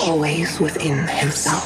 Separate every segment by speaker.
Speaker 1: always within himself.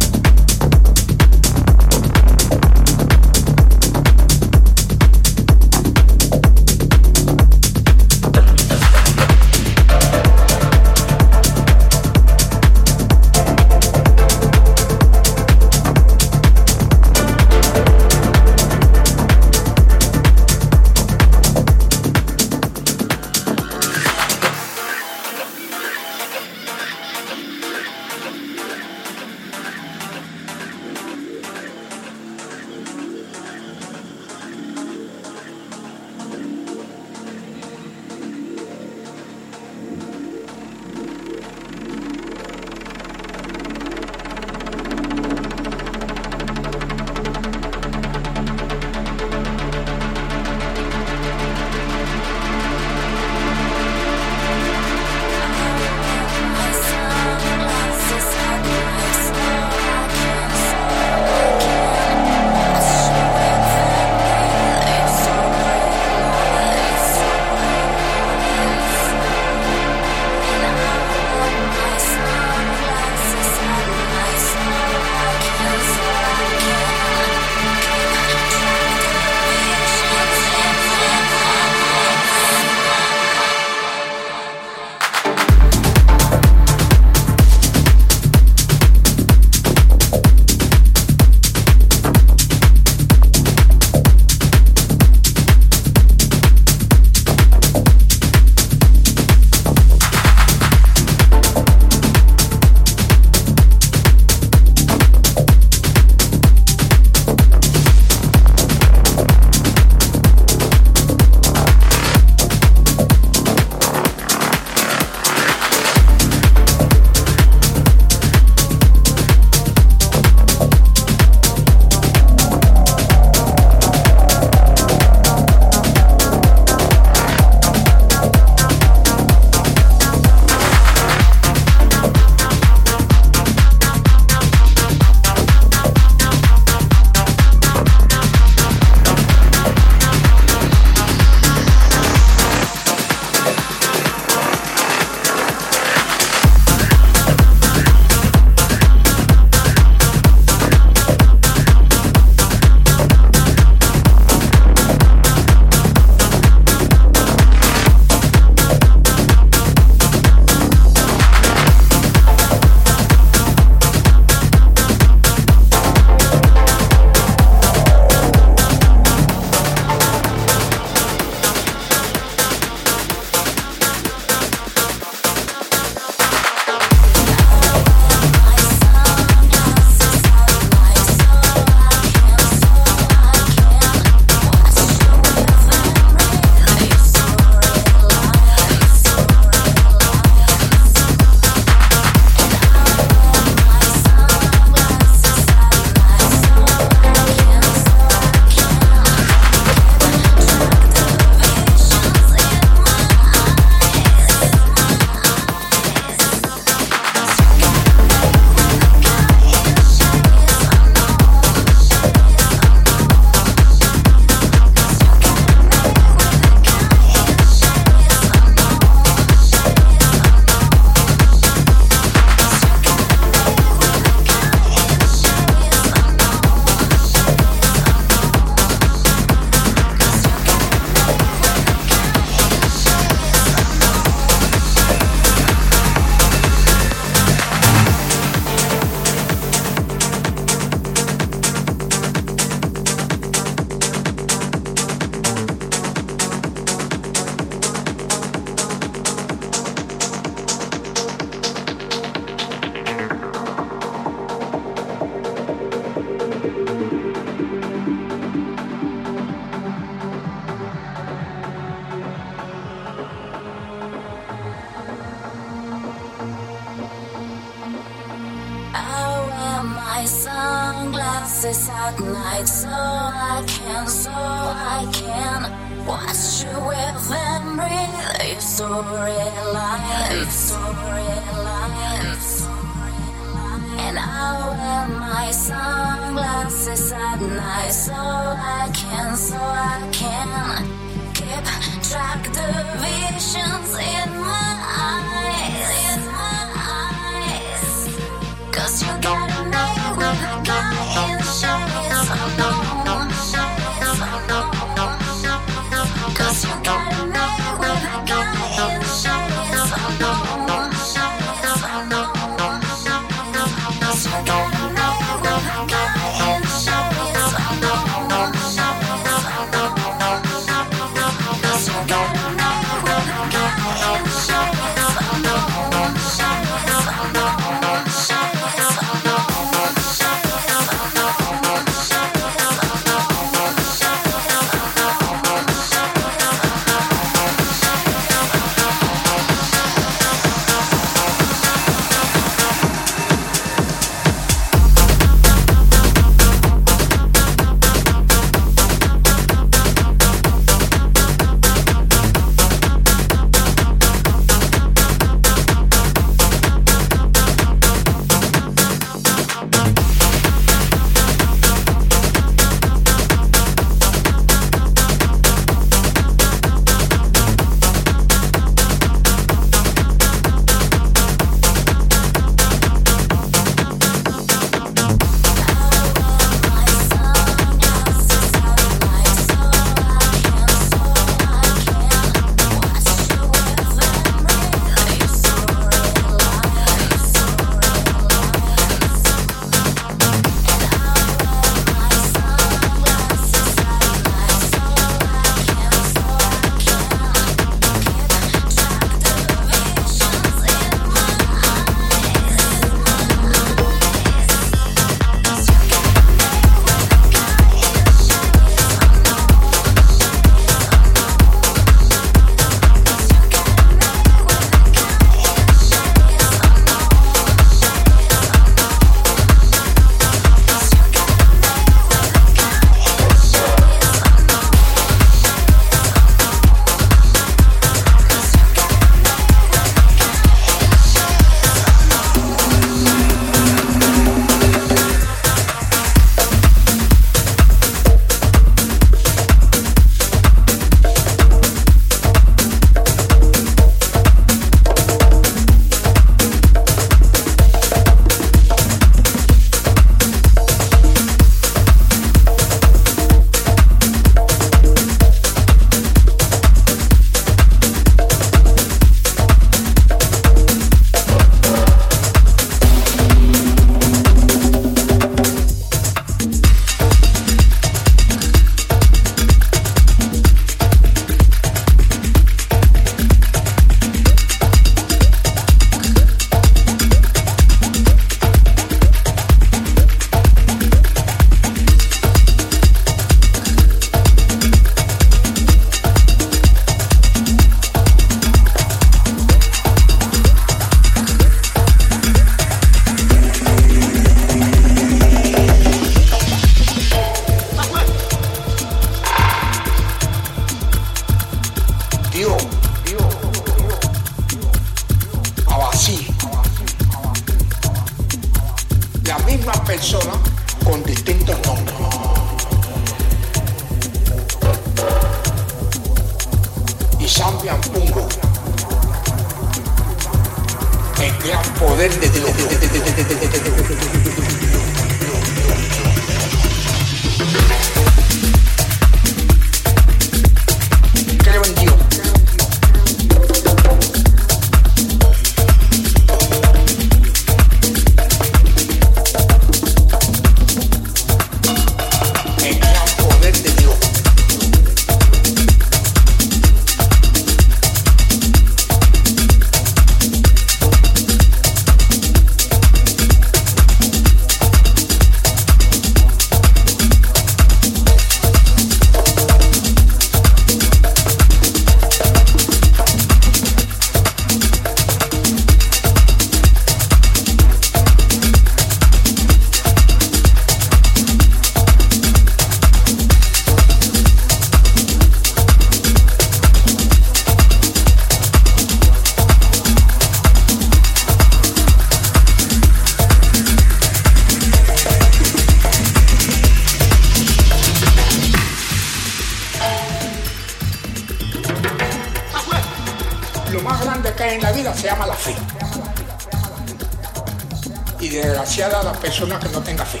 Speaker 2: Desgraciada la persona que no tenga fe.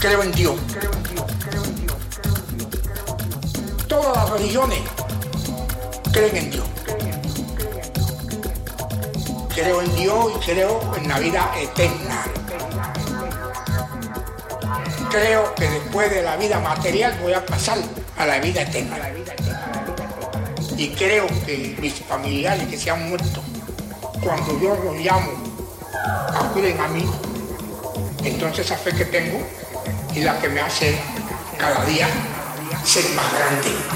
Speaker 2: Creo en Dios. Todas las religiones creen en Dios. Creo en Dios y creo en la vida eterna. Creo que después de la vida material voy a pasar a la vida eterna. Y creo que mis familiares que se han muerto, cuando yo los llamo, acuden a mí. Entonces esa fe que tengo y la que me hace cada día ser más grande.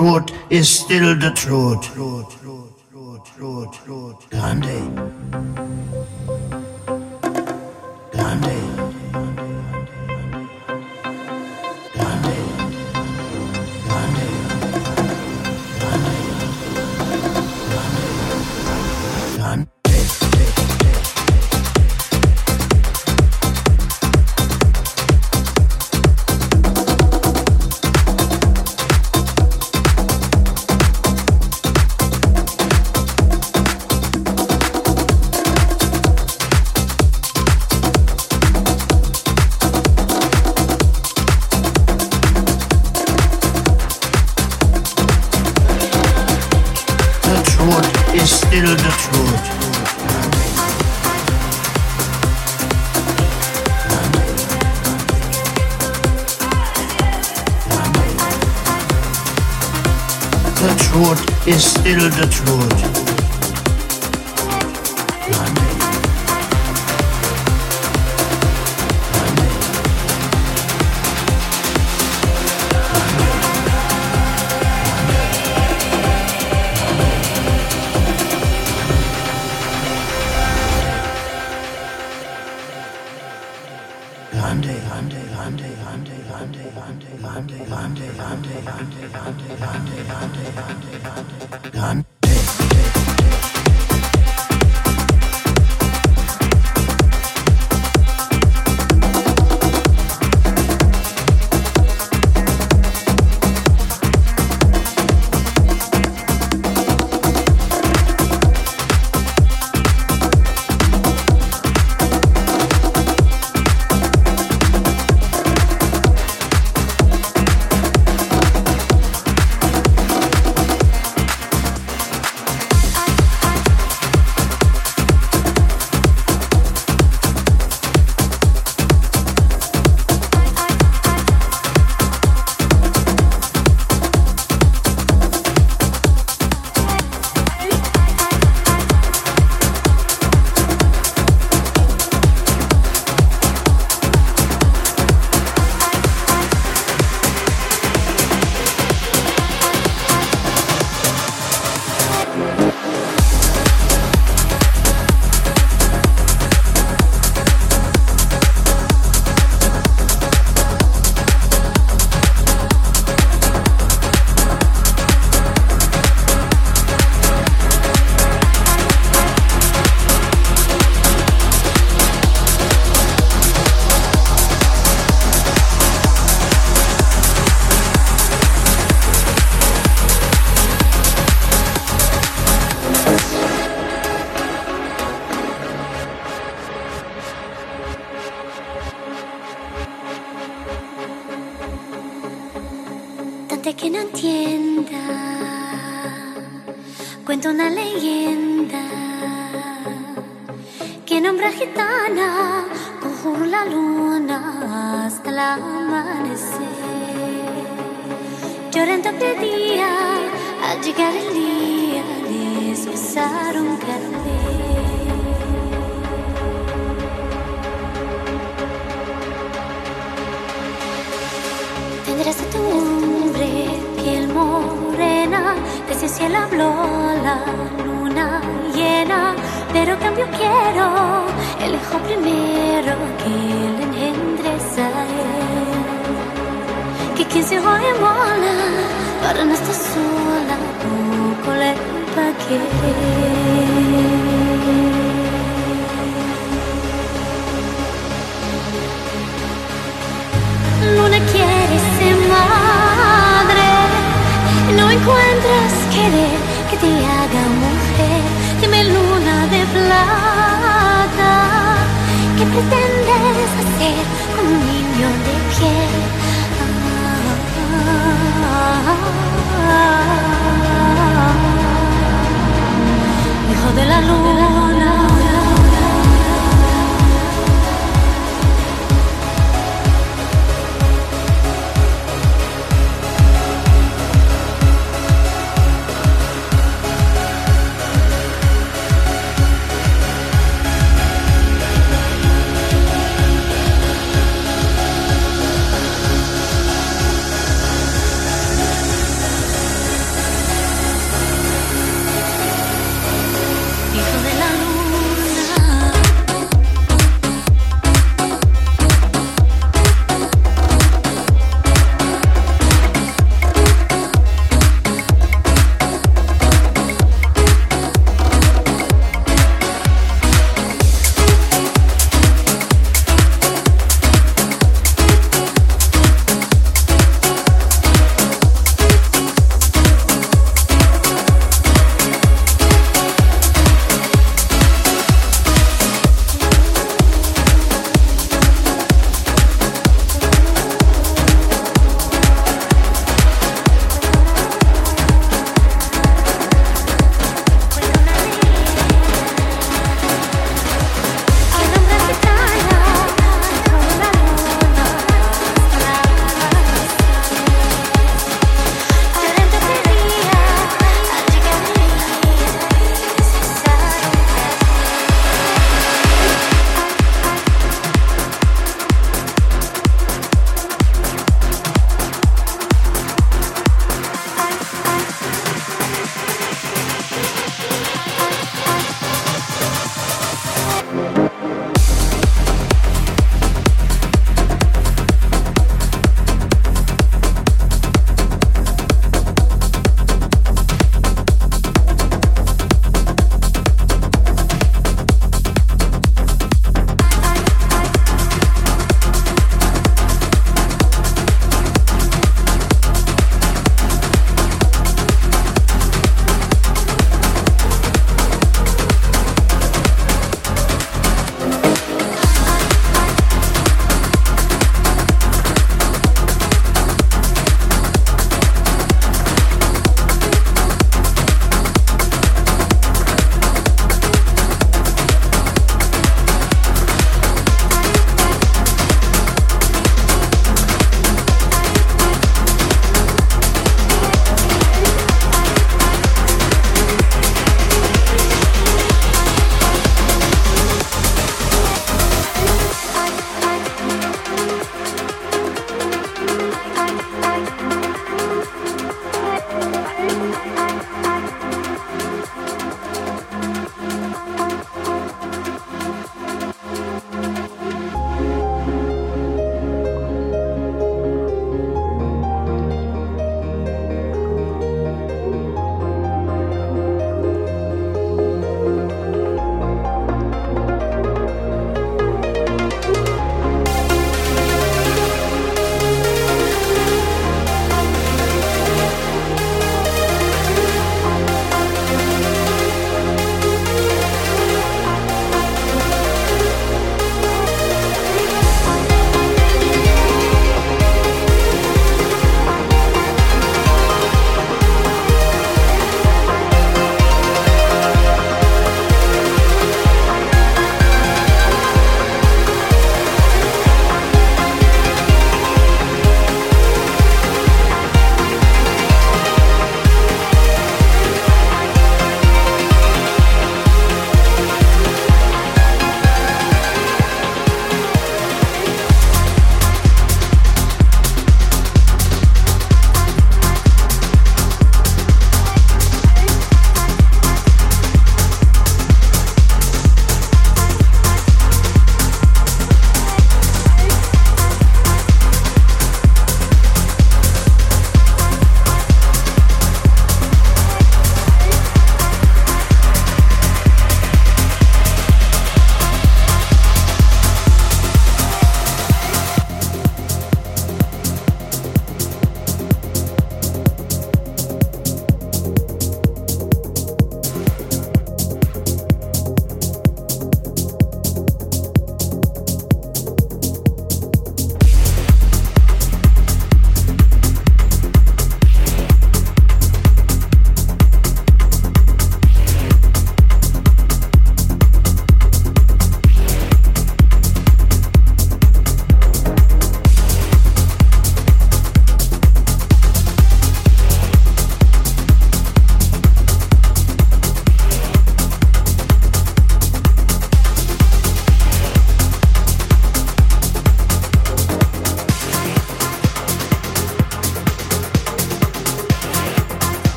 Speaker 3: truth is still the truth. truth is still the truth.
Speaker 4: Luna llena, pero cambio quiero el hijo primero que le engendres a él. Que quien se oye mola, para no estar sola, poco le querer. Luna quiere ser madre, no encuentras querer que te haga mujer. Dime luna de plata, ¿qué pretendes hacer con un niño de piel? Hijo de la luna.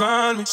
Speaker 5: Find me.